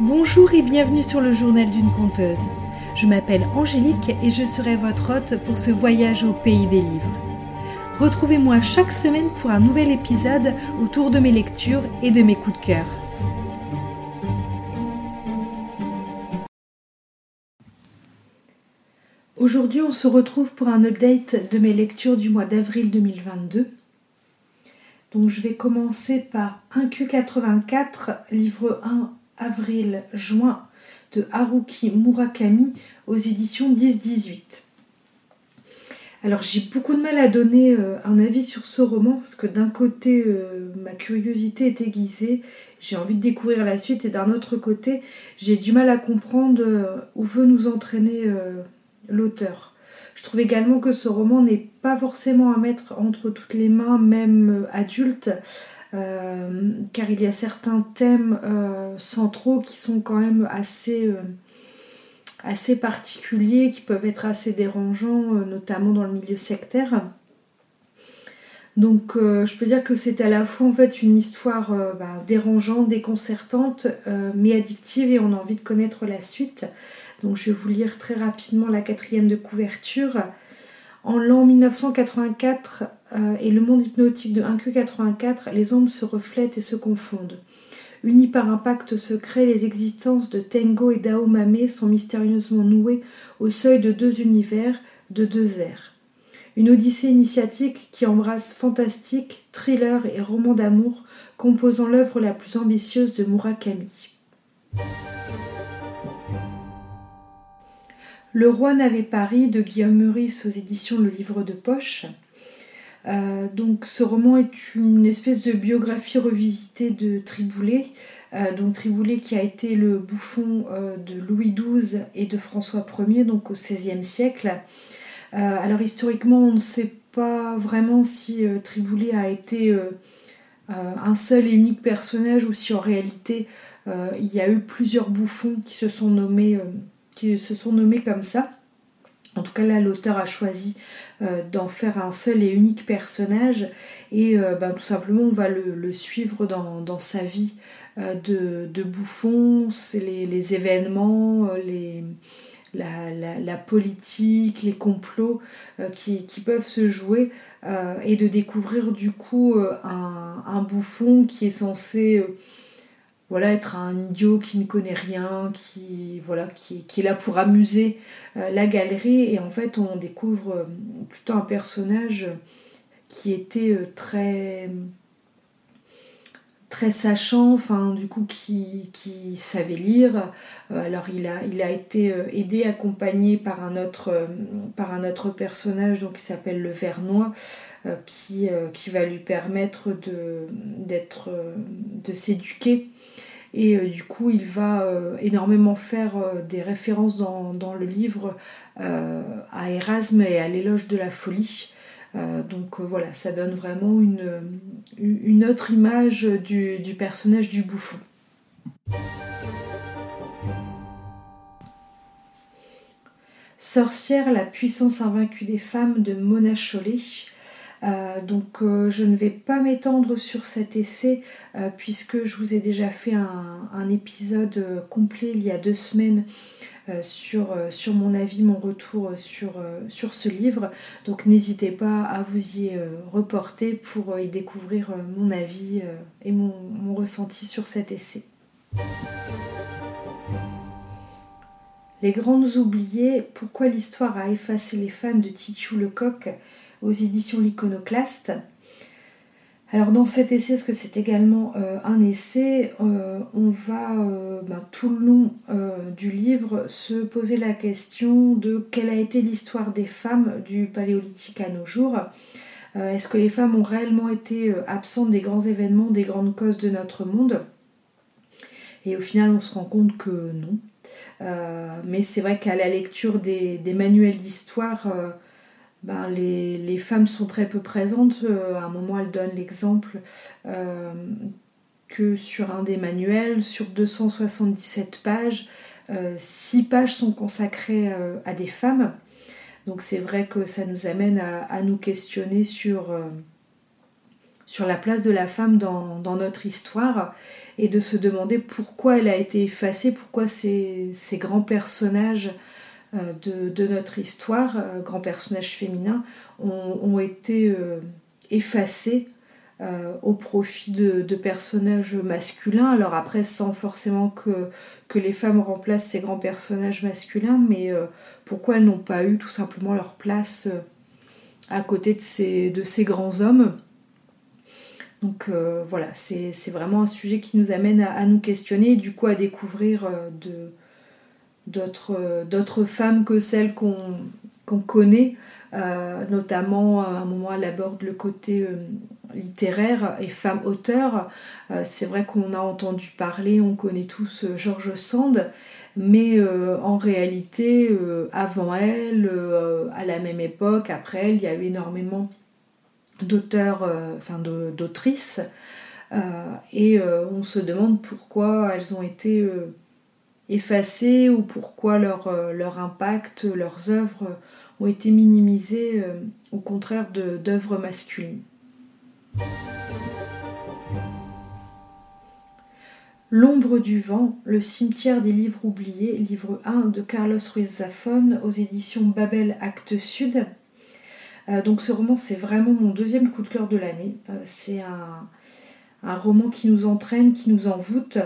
Bonjour et bienvenue sur le journal d'une conteuse. Je m'appelle Angélique et je serai votre hôte pour ce voyage au pays des livres. Retrouvez-moi chaque semaine pour un nouvel épisode autour de mes lectures et de mes coups de cœur. Aujourd'hui, on se retrouve pour un update de mes lectures du mois d'avril 2022. Donc, je vais commencer par 1Q84, livre 1 avril-juin de Haruki Murakami aux éditions 10-18. Alors j'ai beaucoup de mal à donner euh, un avis sur ce roman parce que d'un côté euh, ma curiosité est aiguisée, j'ai envie de découvrir la suite et d'un autre côté j'ai du mal à comprendre euh, où veut nous entraîner l'auteur. Je trouve également que ce roman n'est pas forcément à mettre entre toutes les mains, même adulte, car il y a certains thèmes euh, centraux qui sont quand même assez, euh, assez particuliers, qui peuvent être assez dérangeants, notamment dans le milieu sectaire. Donc je peux dire que c'est à la fois en fait une histoire bah, dérangeante, déconcertante, mais addictive et on a envie de connaître la suite. Donc je vais vous lire très rapidement la quatrième de couverture. En l'an 1984 euh, et le monde hypnotique de 1Q84, les ombres se reflètent et se confondent. Unis par un pacte secret, les existences de Tengo et Daomame sont mystérieusement nouées au seuil de deux univers, de deux ères. Une odyssée initiatique qui embrasse fantastique, thriller et roman d'amour, composant l'œuvre la plus ambitieuse de Murakami. Le roi n'avait Paris de Guillaume Meurice aux éditions Le Livre de Poche. Euh, donc ce roman est une espèce de biographie revisitée de Triboulet. Euh, donc Triboulet qui a été le bouffon euh, de Louis XII et de François Ier, donc au XVIe siècle. alors historiquement, on ne sait pas vraiment si Triboulet a été un seul et unique personnage ou si en réalité il y a eu plusieurs bouffons qui se sont nommés qui se sont nommés comme ça. En tout cas, là, l'auteur a choisi euh, d'en faire un seul et unique personnage. Et euh, ben, tout simplement, on va le, suivre dans, sa vie euh, de, bouffon, les, les, événements, la, politique, les complots qui, peuvent se jouer. et de découvrir du coup un, bouffon qui est censé voilà, être un idiot qui ne connaît rien, qui, voilà, qui, est là pour amuser euh, la galerie. Et en fait, on découvre euh, plutôt un personnage qui était euh, très très sachant, enfin du coup qui, qui savait lire. alors il a, il a été aidé, accompagné par un autre, personnage donc, qui s'appelle le Vernois, qui, qui va lui permettre de s'éduquer et euh, du coup, il va euh, énormément faire euh, des références dans, le livre à Erasme et à l'éloge de la folie. donc voilà, ça donne vraiment une, autre image du, du, personnage du bouffon. Sorcière, la puissance invaincue des femmes de Mona Chollet. Euh, donc euh, je ne vais pas m'étendre sur cet essai euh, puisque je vous ai déjà fait un, épisode complet il y a deux semaines sur, mon avis, mon retour sur, sur ce livre. Donc n'hésitez pas à vous y reporter pour y découvrir mon avis et mon, mon, ressenti sur cet essai. Les grandes oubliées, pourquoi l'histoire a effacé les femmes de Tichou Lecoq? Aux éditions L'Iconoclaste. Alors dans cet essai, parce que c'est également euh, un essai, euh, on va euh, ben, tout le long du livre se poser la question de quelle a été l'histoire des femmes du paléolithique à nos jours. Est-ce que les femmes ont réellement été absentes des grands événements, des grandes causes de notre monde? Et au final, on se rend compte que non. mais c'est vrai qu'à la lecture des manuels d'histoire, ben, les, femmes sont très peu présentes. Euh, à un moment, elle donne l'exemple euh, que sur un des manuels, sur 277 pages, 6 euh, pages sont consacrées à des femmes. Donc c'est vrai que ça nous amène à, nous questionner sur, la place de la femme dans, notre histoire et de se demander pourquoi elle a été effacée, pourquoi ces grands personnages de, notre histoire, grands personnages féminins, ont, été effacés au profit de, personnages masculins. Alors après, sans forcément que, les femmes remplacent ces grands personnages masculins, mais pourquoi elles n'ont pas eu tout simplement leur place à côté de ces, de grands hommes? Donc euh, voilà, c'est vraiment un sujet qui nous amène à, nous questionner et du coup à découvrir euh, euh, d'autres femmes que celles qu'on connaît. notamment à un moment elle aborde le côté littéraire et femme auteur. c'est vrai qu'on a entendu parler, on connaît tous George Sand, mais euh, en réalité, euh, avant elle, euh, à la même époque, après elle, il y a eu énormément d'auteurs, enfin d'autrices, et on se demande pourquoi elles ont été effacées ou pourquoi leur, leur impact, leurs œuvres ont été minimisées au contraire d'œuvres masculines. L'ombre du vent, le cimetière des livres oubliés, livre 1 de Carlos Ruiz Zafón aux éditions Babel Actes Sud. Euh, donc ce roman c'est vraiment mon deuxième coup de cœur de l'année. Euh, c'est un, roman qui nous entraîne, qui nous envoûte.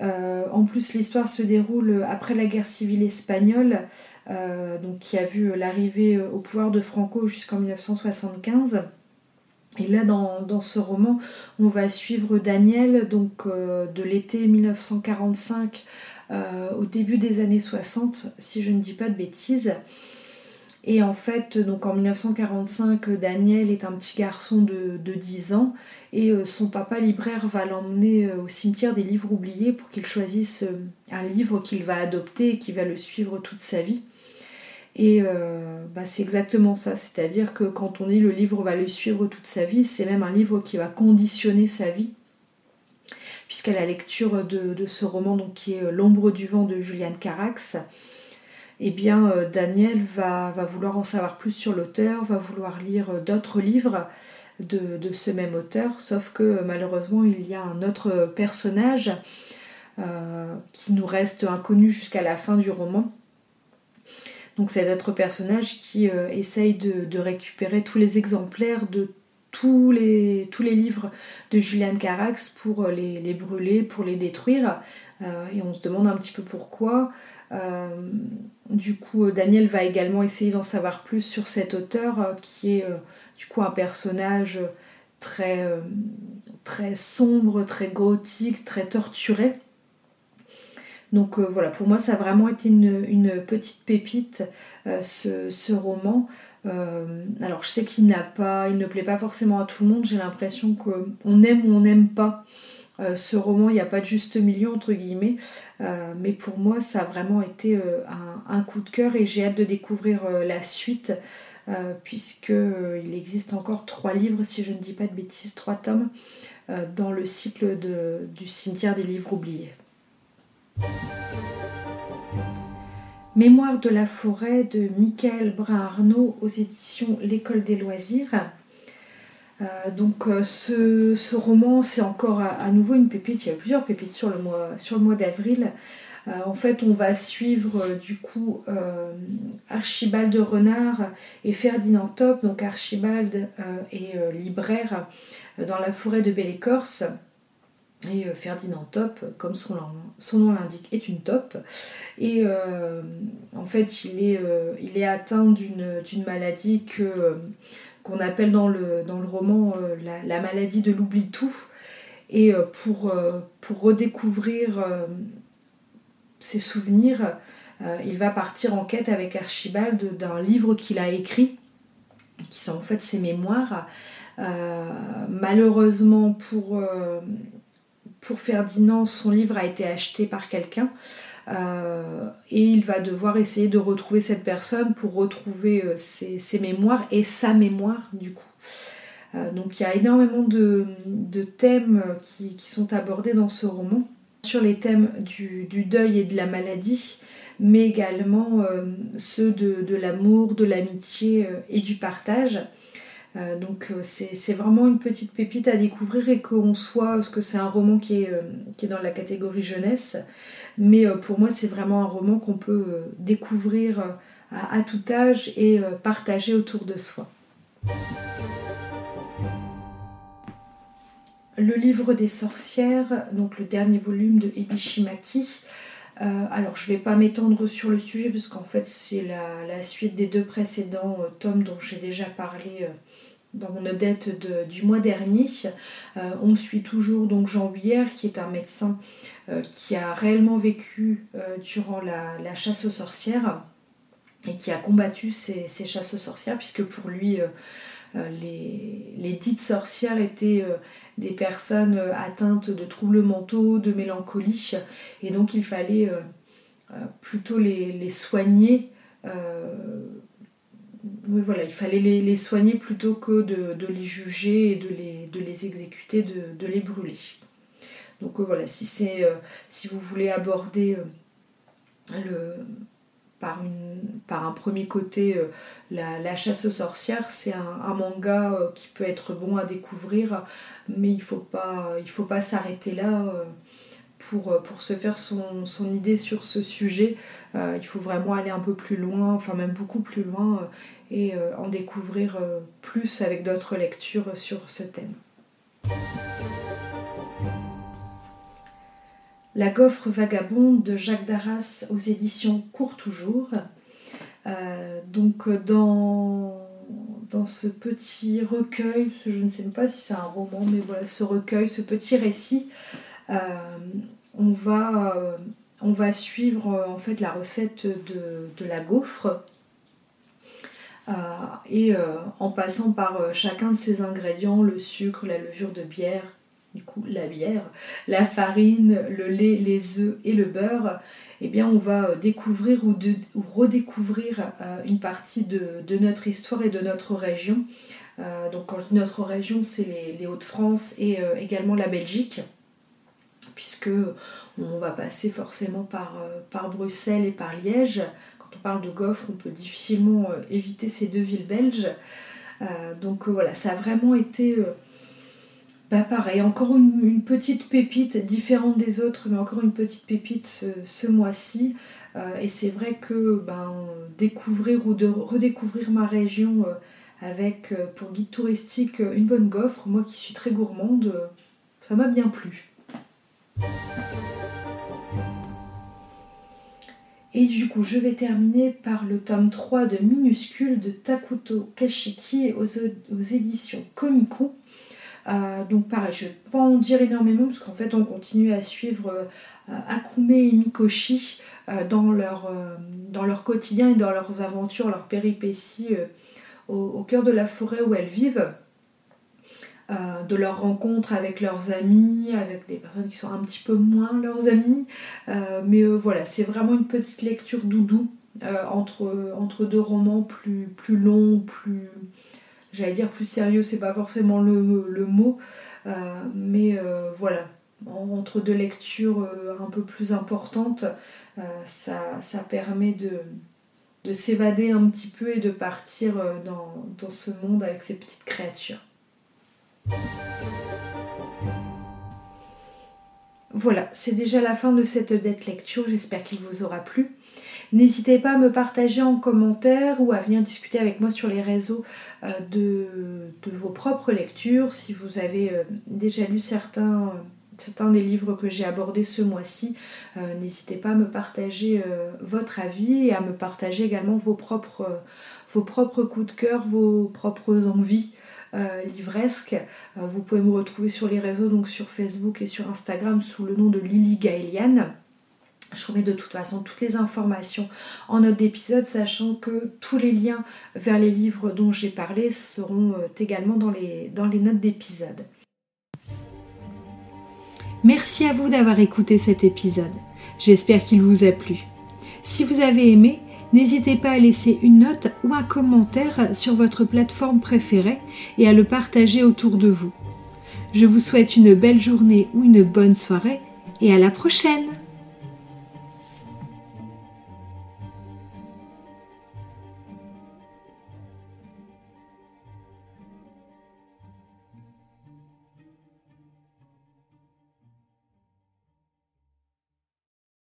Euh, en plus l'histoire se déroule après la guerre civile espagnole, donc qui a vu l'arrivée au pouvoir de Franco jusqu'en 1975. Et là, dans, ce roman, on va suivre Daniel, donc euh, de l'été 1945 euh, au début des années 60, si je ne dis pas de bêtises. Et en fait, donc en 1945, Daniel est un petit garçon de, 10 ans et euh, son papa libraire va l'emmener au cimetière des livres oubliés pour qu'il choisisse un livre qu'il va adopter et qui va le suivre toute sa vie. Et euh, bah, c'est exactement ça, c'est-à-dire que quand on dit le livre va le suivre toute sa vie, c'est même un livre qui va conditionner sa vie, puisqu'à la lecture de, ce roman donc, qui est euh, L'ombre du vent de Julian Carax, eh bien euh, Daniel va, vouloir en savoir plus sur l'auteur, va vouloir lire d'autres livres de, ce même auteur, sauf que malheureusement il y a un autre personnage qui nous reste inconnu jusqu'à la fin du roman donc c'est d'autres personnage qui euh, essaye de, récupérer tous les exemplaires de tous les, tous les livres de Julian Carax pour euh, les, brûler, pour les détruire. Euh, et on se demande un petit peu pourquoi. Du coup, Daniel va également essayer d'en savoir plus sur cet auteur qui est du coup un personnage très, très sombre, très gothique, très torturé. Donc euh, voilà, pour moi, ça a vraiment été une, petite pépite, euh, ce, roman. Euh, alors je sais qu'il n'a pas, il ne plaît pas forcément à tout le monde. J'ai l'impression qu'on aime ou on n'aime pas ce roman. Il n'y a pas de juste milieu entre guillemets. mais pour moi, ça a vraiment été un, un, coup de cœur et j'ai hâte de découvrir la suite. puisqu'il existe encore trois livres, si je ne dis pas de bêtises, trois tomes dans le cycle du cimetière des livres oubliés. Mémoire de la forêt de Michael Brun-Arnaud aux éditions L'École des loisirs. Euh, donc euh, ce, roman, c'est encore à, nouveau une pépite. Il y a plusieurs pépites sur le mois, d'avril. Euh, en fait, on va suivre du coup Archibald Renard et Ferdinand Top. Donc Archibald est libraire dans la forêt de Belle-Écorce. Et Ferdinand Top, comme son, nom l'indique, est une top. Et en fait, il est, il est atteint d'une maladie que, qu'on appelle dans le, dans le roman la, maladie de l'oubli-tout. Et pour, pour redécouvrir ses souvenirs, il va partir en quête avec Archibald d'un livre qu'il a écrit, qui sont en fait ses mémoires. malheureusement pour pour Ferdinand, son livre a été acheté par quelqu'un. Euh, et il va devoir essayer de retrouver cette personne pour retrouver euh, ses, mémoires et sa mémoire du coup. Euh, donc il y a énormément de, thèmes qui, sont abordés dans ce roman, sur les thèmes du, deuil et de la maladie, mais également ceux de, de l'amour, de l'amitié et du partage. donc c'est vraiment une petite pépite à découvrir et qu'on soit, parce que c'est un roman qui est, qui est dans la catégorie jeunesse, mais pour moi c'est vraiment un roman qu'on peut découvrir à, tout âge et partager autour de soi. Le livre des sorcières, donc le dernier volume de Ebishimaki. Euh, alors je ne vais pas m'étendre sur le sujet parce qu'en fait c'est la, suite des deux précédents euh, tomes dont j'ai déjà parlé euh, dans mon update du mois dernier. on suit toujours donc Jean Buyère qui est un médecin qui a réellement vécu durant la, chasse aux sorcières et qui a combattu ces, ces chasses aux sorcières puisque pour lui les, les, dites sorcières étaient des personnes euh, atteintes de troubles mentaux, de mélancolie, et donc il fallait euh, euh, plutôt les, soigner. il fallait les, soigner plutôt que de, les juger et de les exécuter, de, les brûler. Donc voilà, si, c'est, si vous voulez aborder le, par, une, par un premier côté euh, la, chasse aux sorcières. C'est un, manga euh, qui peut être bon à découvrir, mais il ne faut pas, pas s'arrêter là. Euh, pour, pour, se faire son, idée sur ce sujet, il faut vraiment aller un peu plus loin, enfin même beaucoup plus loin, et en découvrir plus avec d'autres lectures sur ce thème. La gaufre vagabonde de Jacques Darras aux éditions Court Toujours. Euh, donc dans, dans ce petit recueil, je ne sais pas si c'est un roman, mais voilà, ce recueil, ce petit récit, euh, on, va, euh, suivre en fait la recette de, la gaufre. et en passant par chacun de ces ingrédients, le sucre, la levure de bière, du coup la bière, la farine, le lait, les œufs et le beurre, eh bien on va euh, découvrir ou, redécouvrir euh, une partie de, notre histoire et de notre région. Euh, donc quand je dis notre région, c'est les, Hauts-de-France et également la Belgique, puisque on va passer forcément par, par Bruxelles et par Liège. Quand on parle de Goffre, on peut difficilement éviter ces deux villes belges. donc voilà, ça a vraiment été bah pareil, encore une, petite pépite différente des autres, mais encore une petite pépite ce, mois-ci. Euh, et c'est vrai que ben, découvrir ou redécouvrir ma région euh, avec euh, pour guide touristique une bonne gaufre, moi qui suis très gourmande, ça m'a bien plu. Et du coup, je vais terminer par le tome 3 de Minuscule de Takuto Kashiki aux, aux éditions Komiku. Euh, donc pareil, je ne vais pas en dire énormément parce qu'en fait on continue à suivre euh, Akume et Mikoshi euh, dans, leur, dans leur quotidien et dans leurs aventures, leurs péripéties au, cœur de la forêt où elles vivent. de leurs rencontres avec leurs amis, avec des personnes qui sont un petit peu moins leurs amis. mais voilà, c'est vraiment une petite lecture doudou entre, entre deux romans plus, plus longs, plus, j'allais dire plus sérieux, c'est pas forcément le, mot, euh, mais euh, voilà, entre deux lectures euh, un peu plus importantes, ça, ça, permet de, de s'évader un petit peu et de partir dans, dans ce monde avec ces petites créatures. Voilà, c'est déjà la fin de cette dette lecture, j'espère qu'il vous aura plu. N'hésitez pas à me partager en commentaire ou à venir discuter avec moi sur les réseaux euh, de, vos propres lectures. Si vous avez euh, déjà lu certains, certains des livres que j'ai abordés ce mois-ci, euh, n'hésitez pas à me partager votre avis et à me partager également vos propres, vos propres coups de cœur, vos propres envies. livresques. vous pouvez me retrouver sur les réseaux, donc sur Facebook et sur Instagram sous le nom de Lily Gaëliane. Je remets de toute façon toutes les informations en note d'épisode, sachant que tous les liens vers les livres dont j'ai parlé seront euh, également dans les, dans les notes d'épisode. Merci à vous d'avoir écouté cet épisode. J'espère qu'il vous a plu. Si vous avez aimé, n'hésitez pas à laisser une note ou un commentaire sur votre plateforme préférée et à le partager autour de vous. Je vous souhaite une belle journée ou une bonne soirée et à la prochaine